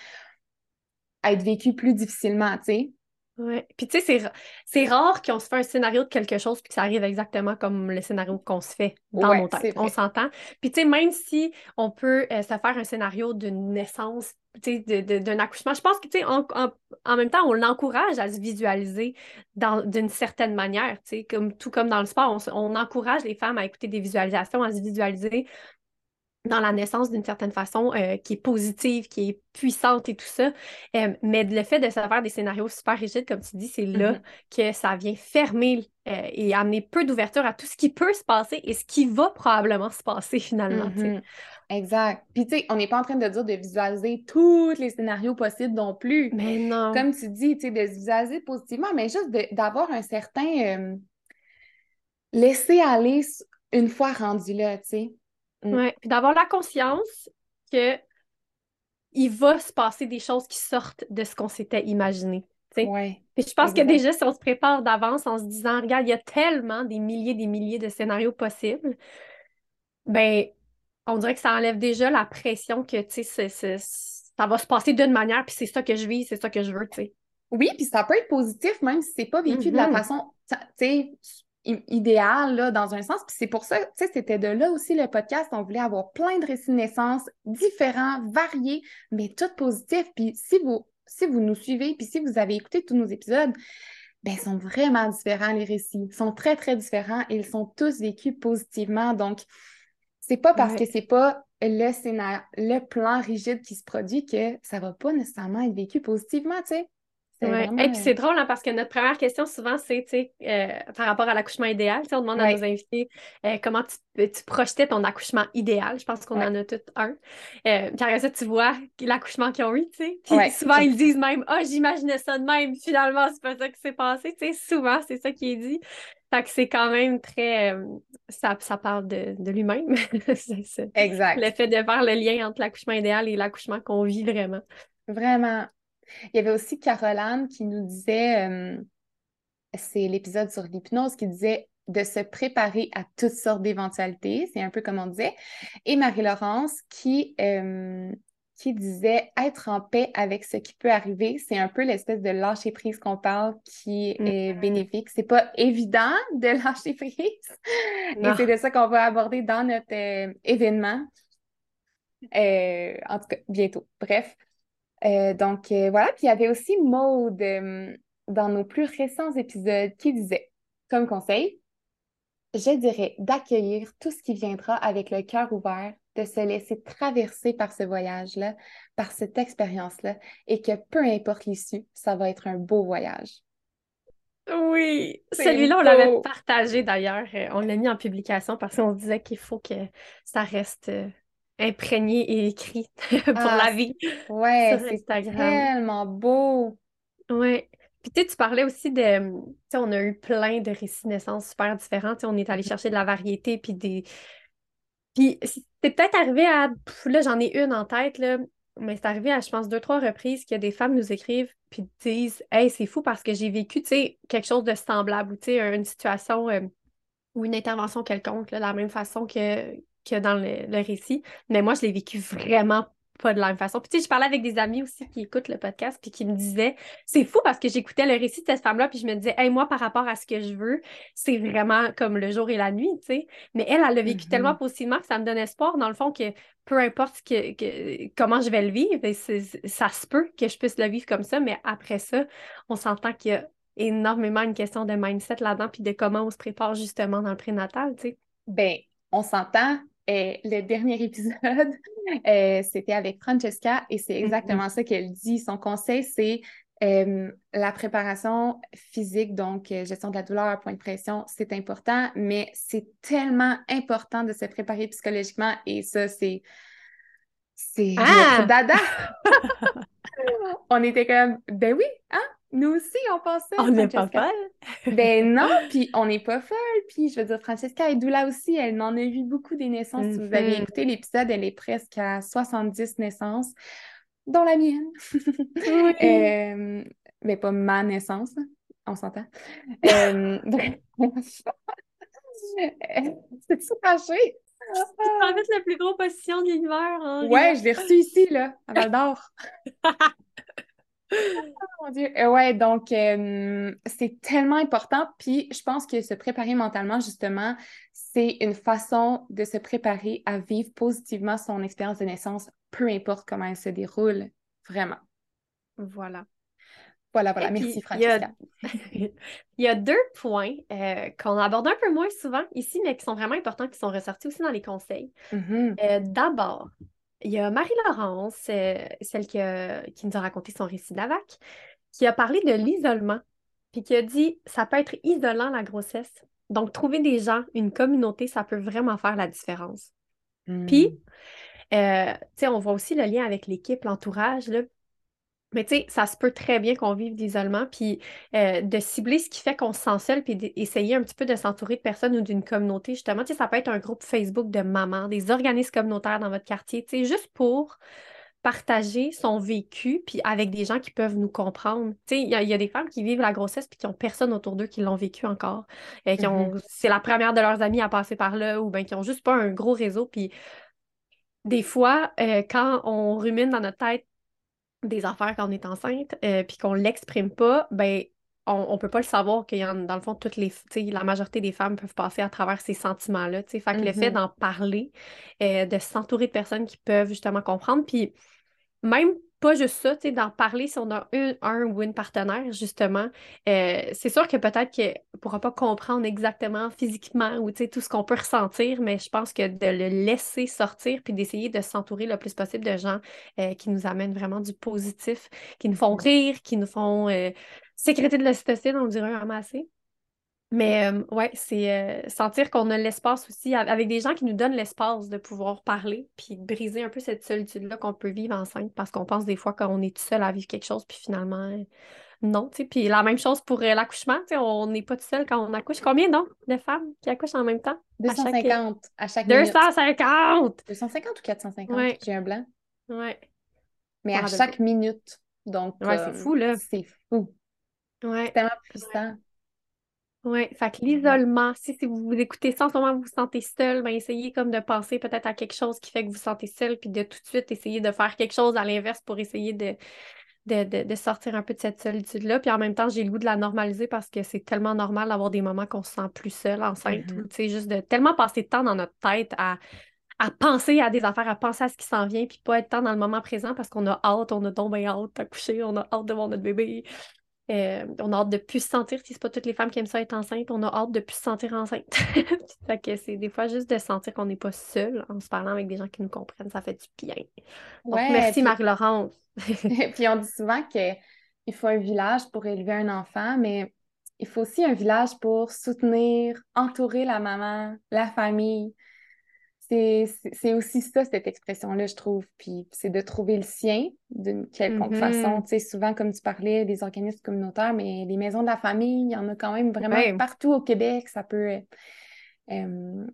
être vécu plus difficilement, tu sais. Oui. Puis tu sais, c'est rare qu'on se fait un scénario de quelque chose puis que ça arrive exactement comme le scénario qu'on se fait dans nos têtes. On s'entend. Puis tu sais, même si on peut euh, se faire un scénario d'une naissance, tu sais, d'un accouchement, je pense que tu sais, en, même temps, on l'encourage à se visualiser d'une certaine manière. Tu sais, comme, tout comme dans le sport, on, on encourage les femmes à écouter des visualisations, à se visualiser dans la naissance d'une certaine façon, euh, qui est positive, qui est puissante et tout ça. Euh, mais le fait de se faire des scénarios super rigides, comme tu dis, c'est là mm-hmm. que ça vient fermer euh, et amener peu d'ouverture à tout ce qui peut se passer et ce qui va probablement se passer finalement. Mm-hmm. Exact. Puis tu sais, on n'est pas en train de dire de visualiser tous les scénarios possibles non plus. Mais non. Comme tu dis, tu sais, de se visualiser positivement, mais juste d'avoir un certain laisser aller une fois rendu là, tu sais. Mm. Oui, puis d'avoir la conscience que il va se passer des choses qui sortent de ce qu'on s'était imaginé. Ouais, puis je pense que déjà, si on se prépare d'avance en se disant, regarde, il y a tellement des milliers des milliers de scénarios possibles, ben, on dirait que ça enlève déjà la pression que, tu sais, ça va se passer d'une manière, puis c'est ça que je vis, c'est ça que je veux, tu sais. Oui, puis ça peut être positif, même si c'est pas vécu de la mm-hmm. façon, tu sais, idéal là, dans un sens. Puis c'est pour ça, tu sais, c'était de là aussi le podcast. On voulait avoir plein de récits de naissance différents, variés, mais tous positifs. Puis si vous, si vous nous suivez, puis si vous avez écouté tous nos épisodes, ben, ils sont vraiment différents, les récits. Ils sont très, très différents et ils sont tous vécus positivement. Donc, c'est pas parce que c'est pas le scénario, le plan rigide qui se produit que ça va pas nécessairement être vécu positivement, tu sais. Ouais. Et puis c'est drôle hein, parce que notre première question souvent c'est euh, par rapport à l'accouchement idéal. On demande à nos invités euh, comment tu, tu, projetais ton accouchement idéal. Je pense qu'on en a tout un. Euh, puis après ça, tu vois l'accouchement qu'ils ont eu. Puis souvent ils disent même Ah, oh, j'imaginais ça de même. Finalement, c'est pas ça qui s'est passé. sais souvent, c'est ça qui est dit. Fait que c'est quand même très. Euh, ça, ça parle de, de lui-même. exact. Le fait de faire le lien entre l'accouchement idéal et l'accouchement qu'on vit vraiment. Vraiment. Il y avait aussi Caroline qui nous disait, euh, c'est l'épisode sur l'hypnose, qui disait de se préparer à toutes sortes d'éventualités. C'est un peu comme on disait. Et Marie-Laurence qui, euh, qui disait être en paix avec ce qui peut arriver. C'est un peu l'espèce de lâcher prise qu'on parle qui est mm. bénéfique. C'est pas évident de lâcher prise. Et c'est de ça qu'on va aborder dans notre euh, événement. en tout cas, bientôt. Bref. Euh, donc euh, voilà, puis il y avait aussi Maude euh, dans nos plus récents épisodes qui disait, comme conseil, je dirais d'accueillir tout ce qui viendra avec le cœur ouvert, de se laisser traverser par ce voyage-là, par cette expérience-là, et que peu importe l'issue, ça va être un beau voyage. Oui, celui-là, on l'avait partagé d'ailleurs. On l'a mis en publication parce qu'on disait qu'il faut que ça reste imprégné et écrit pour la ah, vie. Ouais, c'est tellement beau. Ouais. Puis tu tu parlais aussi de, tu sais, on a eu plein de récits de naissance super différents. on est allé chercher de la variété, puis des... Puis c'est peut-être arrivé à... là, j'en ai une en tête, là, mais c'est arrivé à, je pense, deux, trois reprises que des femmes nous écrivent puis disent « Hey, c'est fou parce que j'ai vécu, tu sais, quelque chose de semblable ou, tu sais, une situation euh, ou une intervention quelconque, là, de la même façon que, que dans le, récit. Mais moi, je l'ai vécu vraiment pas de la même façon. Puis tu sais, je parlais avec des amis aussi qui écoutent le podcast puis qui me disaient, c'est fou parce que j'écoutais le récit de cette femme-là puis je me disais, hey, moi, par rapport à ce que je veux, c'est vraiment comme le jour et la nuit, tu sais. Mais elle, elle l'a vécu tellement mm-hmm. positivement que ça me donne espoir, dans le fond, que peu importe que, comment je vais le vivre, ben, ça se peut que je puisse le vivre comme ça, mais après ça, on s'entend qu'il y a énormément une question de mindset là-dedans puis de comment on se prépare justement dans le prénatal, tu sais. Ben, on s'entend le dernier épisode, Euh, c'était avec Francesca et c'est Mm-hmm. exactement ça qu'elle dit. Son conseil, c'est euh, la préparation physique, donc euh, gestion de la douleur, point de pression, c'est important, mais c'est tellement important de se préparer psychologiquement et ça, c'est c'est Ah! dada. on était comme, ben oui, hein? Nous aussi, on pensait. On n'est pas folle. Ben non, puis on n'est pas folle. Puis je veux dire, Francesca est doula aussi. Elle en a eu beaucoup des naissances. Si vous avez Mhm. écouté l'épisode, elle est presque à 70 naissances, dont la mienne. Oui. Euh, mais pas ma naissance, là. on s'entend. Euh, donc- C'est tout caché. En fait, la plus grosse position de l'univers. en Ouais, je l'ai reçu ici, là, à Val d'Or. Mon Dieu. Euh, ouais, donc euh, c'est tellement important. Puis je pense que se préparer mentalement, justement, c'est une façon de se préparer à vivre positivement son expérience de naissance, peu importe comment elle se déroule. Vraiment. Voilà. Voilà, voilà. Et Merci, Francesca. Il y a deux points euh, qu'on aborde un peu moins souvent ici, mais qui sont vraiment importants, qui sont ressortis aussi dans les conseils. Mhm. Euh, D'abord, il y a Marie-Laurence, euh, celle qui, a- qui nous a raconté son récit d'AVAC, qui a parlé de l'isolement, puis qui a dit ça peut être isolant la grossesse. Donc, trouver des gens, une communauté, ça peut vraiment faire la différence. Puis, euh, tu sais, on voit aussi le lien avec l'équipe, l'entourage, là. Mais tu sais, ça se peut très bien qu'on vive d'isolement, puis euh, de cibler ce qui fait qu'on se sent seul, puis d'essayer un petit peu de s'entourer de personnes ou d'une communauté, justement. Tu sais, ça peut être un groupe Facebook de mamans, des organismes communautaires dans votre quartier, tu sais, juste pour partager son vécu, puis avec des gens qui peuvent nous comprendre. Tu sais, il y, a- il y a des femmes qui vivent la grossesse, puis qui ont personne autour d'eux qui l'ont vécu encore. Qui ont, c'est la première de leurs amis à passer par là, ou bien qui ont juste pas un gros réseau, puis des fois, euh, quand on rumine dans notre tête des affaires quand on est enceinte, euh, puis qu'on l'exprime pas, ben on, on peut pas le savoir qu'il y en dans le fond, toutes les, tu la majorité des femmes peuvent passer à travers ces sentiments-là. tu sais. Fait que le fait Mhm. d'en parler, euh, de s'entourer de personnes qui peuvent justement comprendre, puis même pas juste ça, tu sais, d'en parler si on a un, un ou une partenaire, justement, euh, c'est sûr que peut-être qu'elle ne pourra pas comprendre exactement physiquement ou tu sais, tout ce qu'on peut ressentir, mais je pense que de le laisser sortir puis d'essayer de s'entourer le plus possible de gens euh, qui nous amènent vraiment du positif, qui nous font rire, qui nous font euh, sécréter de l'ocytocine, on dirait un ramassé. Mais euh, ouais, c'est euh, sentir qu'on a l'espace aussi, avec des gens qui nous donnent l'espace de pouvoir parler, puis de briser un peu cette solitude-là qu'on peut vivre enceinte, parce qu'on pense des fois qu'on est tout seul à vivre quelque chose, puis finalement, euh, non, tu sais. Puis la même chose pour l'accouchement, on n'est pas tout seul quand on accouche. Combien donc de femmes qui accouchent en même temps? À chaque- 250 à chaque minute. 250! 250 ou 450? Ouais. J'ai un blanc. Ouais, Mais à chaque minute. Donc, Ouais, c'est fou, là. C'est fou. ouais. C'est tellement puissant. Oui, fait que l'isolement, si, si vous vous écoutez ça en ce moment, vous vous sentez seul, ben essayez comme de penser peut-être à quelque chose qui fait que vous vous sentez seul, puis de tout de suite essayer de faire quelque chose à l'inverse pour essayer de, de, de, de sortir un peu de cette solitude-là. Puis en même temps, j'ai le goût de la normaliser parce que c'est tellement normal d'avoir des moments qu'on se sent plus seul, enceinte, ou tu sais, juste de tellement passer de temps dans notre tête à, à penser à des affaires, à penser à ce qui s'en vient, puis pas être tant dans le moment présent parce qu'on a hâte, on a bien hâte d'accoucher, on a hâte de voir notre bébé. Euh, on a hâte de plus se sentir, si c'est pas toutes les femmes qui aiment ça être enceinte, on a hâte de plus se sentir enceinte. fait que c'est des fois juste de sentir qu'on n'est pas seul en se parlant avec des gens qui nous comprennent, ça fait du bien. Donc Ouais, merci puis- Marie-Laurence. Puis on dit souvent qu'il faut un village pour élever un enfant, mais il faut aussi un village pour soutenir, entourer la maman, la famille. C'est aussi ça, cette expression-là, je trouve. Puis c'est de trouver le sien d'une quelconque façon. Tu sais, souvent, comme tu parlais, des organismes communautaires, mais les maisons de la famille, il y en a quand même vraiment partout au Québec. Ça peut, euh,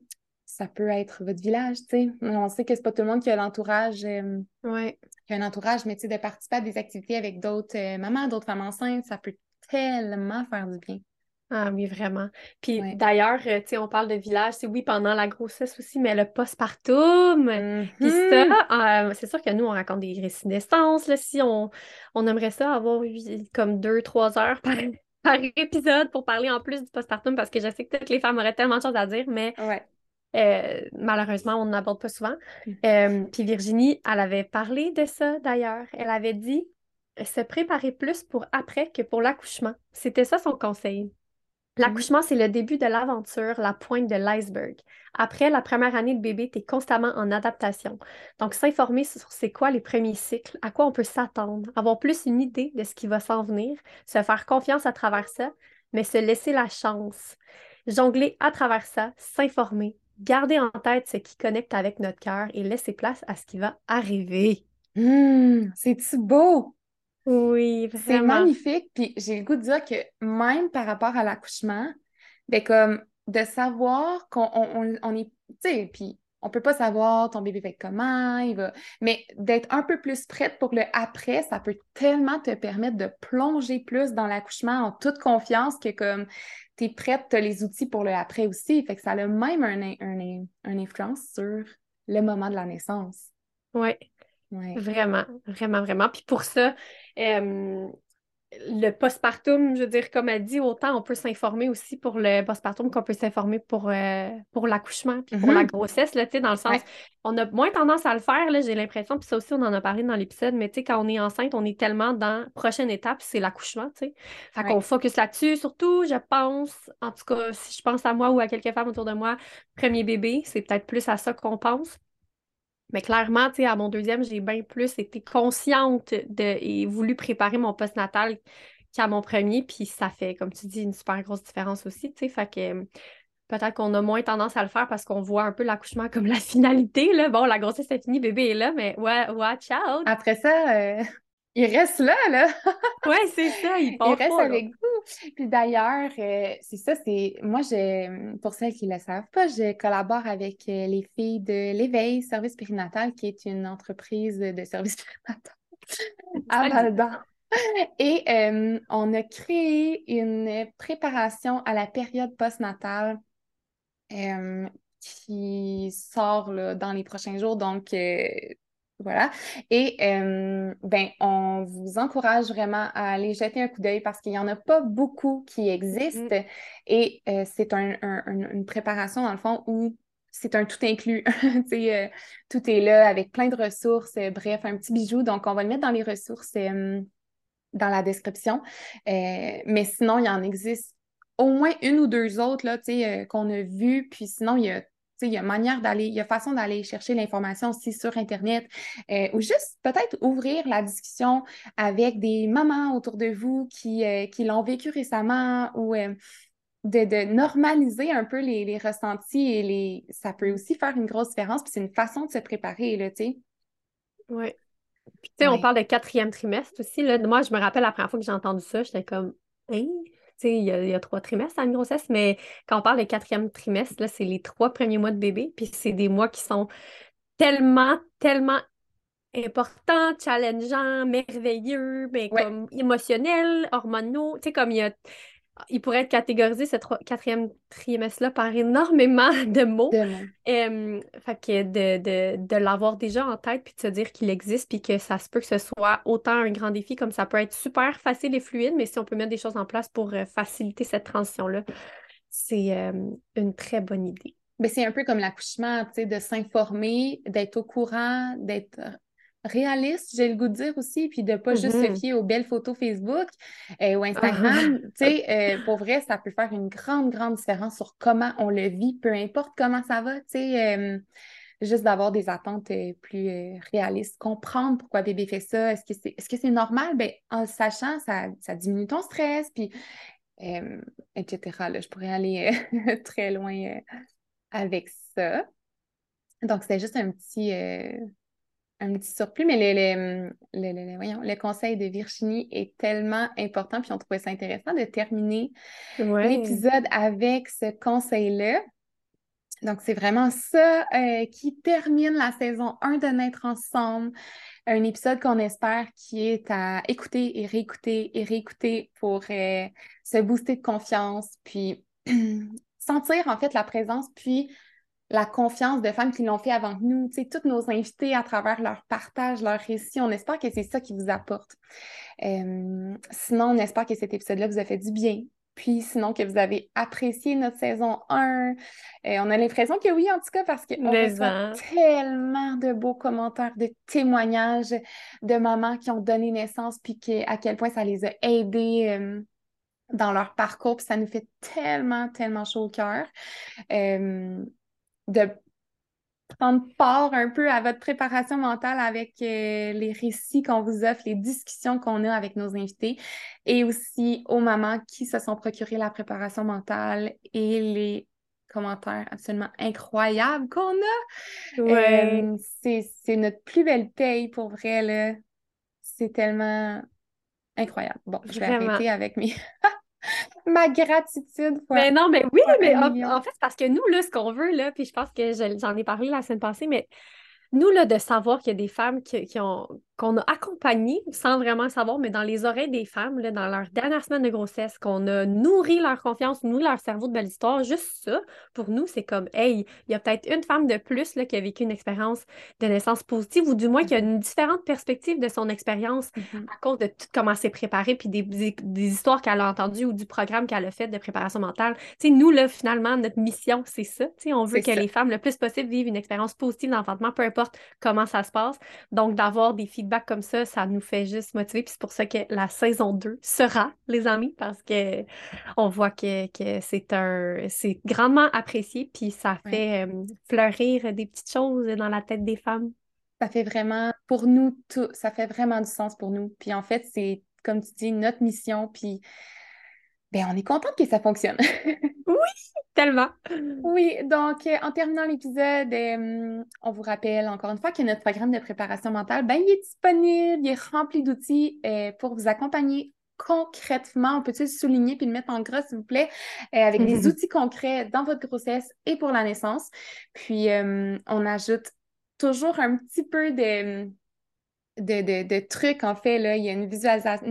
ça peut être votre village, tu sais. On sait que c'est pas tout le monde qui a l'entourage. euh, Ouais. qui a un entourage, mais tu sais, de participer à des activités avec d'autres euh, mamans, d'autres femmes enceintes, ça peut tellement faire du bien. Ah oui, vraiment. Puis Ouais. d'ailleurs, euh, tu sais, on parle de village, c'est oui, pendant la grossesse aussi, mais le postpartum. Puis Mhm. ça, euh, c'est sûr que nous, on raconte des récits naissance, là, si on, on aimerait ça avoir eu comme deux, trois heures par, par épisode pour parler en plus du postpartum, parce que je sais que toutes les femmes auraient tellement de choses à dire, mais Ouais. euh, malheureusement, on n'aborde pas souvent. Euh, puis Virginie, elle avait parlé de ça d'ailleurs. Elle avait dit se préparer plus pour après que pour l'accouchement. C'était ça son conseil. L'accouchement, c'est le début de l'aventure, la pointe de l'iceberg. Après la première année de bébé, tu es constamment en adaptation. Donc, s'informer sur c'est quoi les premiers cycles, à quoi on peut s'attendre, avoir plus une idée de ce qui va s'en venir, se faire confiance à travers ça, mais se laisser la chance. Jongler à travers ça, s'informer, garder en tête ce qui connecte avec notre cœur et laisser place à ce qui va arriver. Hum, c'est-tu beau? Oui, C'est magnifique. Puis j'ai le goût de dire que même par rapport à l'accouchement, ben comme de savoir qu'on on, est, tu sais, puis on peut pas savoir ton bébé va être comment, il va, mais d'être un peu plus prête pour le après, ça peut tellement te permettre de plonger plus dans l'accouchement en toute confiance que comme tu es prête, tu as les outils pour le après aussi. Fait que ça a même un, un, un influence sur le moment de la naissance. Oui, Vraiment, vraiment, vraiment. Puis pour ça, le postpartum, je veux dire, comme elle dit, autant on peut s'informer aussi pour le postpartum qu'on peut s'informer pour, euh, pour l'accouchement, puis pour la mm-hmm. grossesse, là, dans le sens, on a moins tendance à le faire, là, j'ai l'impression, puis ça aussi, on en a parlé dans l'épisode, mais tu sais, quand on est enceinte, on est tellement dans prochaine étape, c'est l'accouchement, tu sais. Fait qu'on focus là-dessus, surtout, je pense, en tout cas, si je pense à moi ou à quelques femmes autour de moi, premier bébé, c'est peut-être plus à ça qu'on pense. Mais clairement, à mon deuxième, j'ai bien plus été consciente de, et voulu préparer mon post-natal qu'à mon premier. Puis ça fait, comme tu dis, une super grosse différence aussi. Fait que peut-être qu'on a moins tendance à le faire parce qu'on voit un peu l'accouchement comme la finalité, là. Bon, la grossesse est finie, bébé est là, mais ouais, watch out! Après ça, euh, il reste là, là. oui, c'est ça, il, il reste avec vous. Puis d'ailleurs, euh, c'est ça, c'est. Moi, je, pour celles qui ne le savent pas, je collabore avec euh, les filles de l'Éveil Service Périnatal, qui est une entreprise de service périnatal à Et euh, on a créé une préparation à la période postnatale qui sort là, dans les prochains jours. Donc, voilà. Et euh, ben, on vous encourage vraiment à aller jeter un coup d'œil parce qu'il n'y en a pas beaucoup qui existent. Mm. Et euh, c'est une préparation, dans le fond, où c'est un tout inclus. euh, tout est là avec plein de ressources. bref, un petit bijou. Donc, on va le mettre dans les ressources dans la description. mais sinon, il y en existe au moins une ou deux autres là, qu'on a vues. Puis sinon, il y a il y a manière d'aller, il y a façon d'aller chercher l'information aussi sur Internet euh, ou juste peut-être ouvrir la discussion avec des mamans autour de vous qui, euh, qui l'ont vécu récemment ou euh, de, normaliser un peu les, ressentis et les. Ça peut aussi faire une grosse différence. Puis c'est une façon de se préparer, là, tu sais. Oui. Puis, tu sais, on parle de quatrième trimestre aussi. Là. Moi, je me rappelle la première fois que j'ai entendu ça, j'étais comme, hein? Il y, a, trois trimestres à une grossesse, mais quand on parle de quatrième trimestre, là, c'est les trois premiers mois de bébé, puis c'est des mois qui sont tellement, tellement importants, challengeants, merveilleux, mais comme émotionnels, hormonaux, tu sais, comme il y a il pourrait être catégorisé, ce quatrième trimestre-là, par énormément de mots. fait que de, de, l'avoir déjà en tête, puis de se dire qu'il existe, puis que ça se peut que ce soit autant un grand défi comme ça peut être super facile et fluide, mais si on peut mettre des choses en place pour euh, faciliter cette transition-là, c'est une très bonne idée. Mais c'est un peu comme l'accouchement, tu sais, de s'informer, d'être au courant, d'être réaliste, j'ai le goût de dire aussi, puis de pas juste se mm-hmm. fier aux belles photos Facebook euh, ou Instagram. tu sais, euh, pour vrai, ça peut faire une grande, grande différence sur comment on le vit, peu importe comment ça va, tu sais. Euh, juste d'avoir des attentes plus réalistes, comprendre pourquoi bébé fait ça, est-ce que c'est est -ce c'est normal? Ben, en le sachant, ça, ça diminue ton stress, puis etc. Là, je pourrais aller très loin avec ça. Donc, c'est juste un petit un petit surplus, mais le, le, conseil de Virginie est tellement important, puis on trouvait ça intéressant de terminer l'épisode avec ce conseil-là. Donc, c'est vraiment ça euh, qui termine la saison 1 de Naître ensemble. Un épisode qu'on espère qui est à écouter et réécouter et réécouter pour euh, se booster de confiance, puis sentir en fait la présence, puis la confiance de femmes qui l'ont fait avant nous, tu sais, toutes nos invités à travers leur partage, leur récit. On espère que c'est ça qui vous apporte. Euh, sinon, on espère que cet épisode-là vous a fait du bien. Puis sinon, que vous avez apprécié notre saison 1. Euh, on a l'impression que oui, en tout cas, parce qu'on reçoit tellement de beaux commentaires, de témoignages de mamans qui ont donné naissance, puis à quel point ça les a aidés. Euh, dans leur parcours, puis ça nous fait tellement, tellement chaud au cœur euh, de prendre part un peu à votre préparation mentale avec euh, les récits qu'on vous offre, les discussions qu'on a avec nos invités et aussi aux mamans qui se sont procurées la préparation mentale et les commentaires absolument incroyables qu'on a. Euh, c'est notre plus belle paye pour vrai. C'est tellement incroyable. Bon, je vais arrêter avec mes... ma gratitude. mais non, mais oui, mais en, fait, parce que nous, là, ce qu'on veut, là, puis je pense que j'en ai parlé la semaine passée, mais nous, là, de savoir qu'il y a des femmes qui, qui ont, qu'on a accompagné sans vraiment savoir, mais dans les oreilles des femmes, là, dans leur dernière semaine de grossesse, qu'on a nourri leur confiance, nourri leur cerveau de belle histoire, juste ça, pour nous, c'est comme, hey, il y a peut-être une femme de plus là, qui a vécu une expérience de naissance positive, ou du moins qui a une différente perspective de son expérience mm-hmm. à cause de tout comment s'est préparé, puis des, des, histoires qu'elle a entendues ou du programme qu'elle a fait de préparation mentale. sais, nous, là, finalement, notre mission, c'est ça. sais, on veut que les femmes, le plus possible, vivent une expérience positive d'enfantement, peu importe comment ça se passe. Donc, d'avoir des feedbacks comme ça, ça nous fait juste motiver. Puis c'est pour ça que la saison 2 sera, les amis, parce que on voit que, c'est un c'est grandement apprécié, puis ça fait euh, fleurir des petites choses dans la tête des femmes. Ça fait vraiment, pour nous, tout, ça fait vraiment du sens pour nous. Puis en fait, c'est, comme tu dis, notre mission, puis ben, on est contente que ça fonctionne. oui, tellement. Oui, donc euh, en terminant l'épisode, euh, on vous rappelle encore une fois que notre programme de préparation mentale, ben, il est disponible, il est rempli d'outils euh, pour vous accompagner concrètement. On peut-tu le souligner puis le mettre en gras, s'il vous plaît, avec des outils concrets dans votre grossesse et pour la naissance. Puis, on ajoute toujours un petit peu de de, trucs, en fait. Là. Il y a une,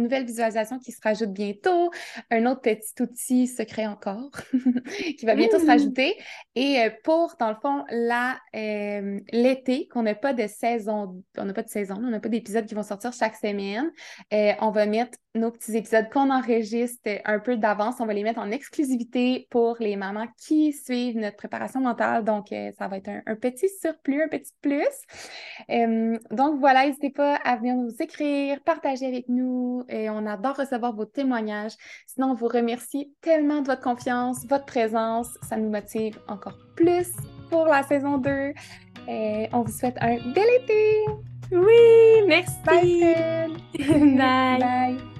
nouvelle visualisation qui se rajoute bientôt, un autre petit outil secret encore qui va bientôt se mmh. rajouter. Et euh, pour, dans le fond, euh, l'été, qu'on n'a pas de saison, on n'a pas de saison, on n'a pas d'épisodes qui vont sortir chaque semaine, euh, on va mettre nos petits épisodes qu'on enregistre un peu d'avance, on va les mettre en exclusivité pour les mamans qui suivent notre préparation mentale. Donc, ça va être un, un, petit surplus, un petit plus. donc, voilà, n'hésitez pas à venir nous écrire, partager avec nous. Et on adore recevoir vos témoignages. Sinon, on vous remercie tellement de votre confiance, votre présence. Ça nous motive encore plus pour la saison 2. Et on vous souhaite un bel été. Oui, merci. Bye. Bye. Bye.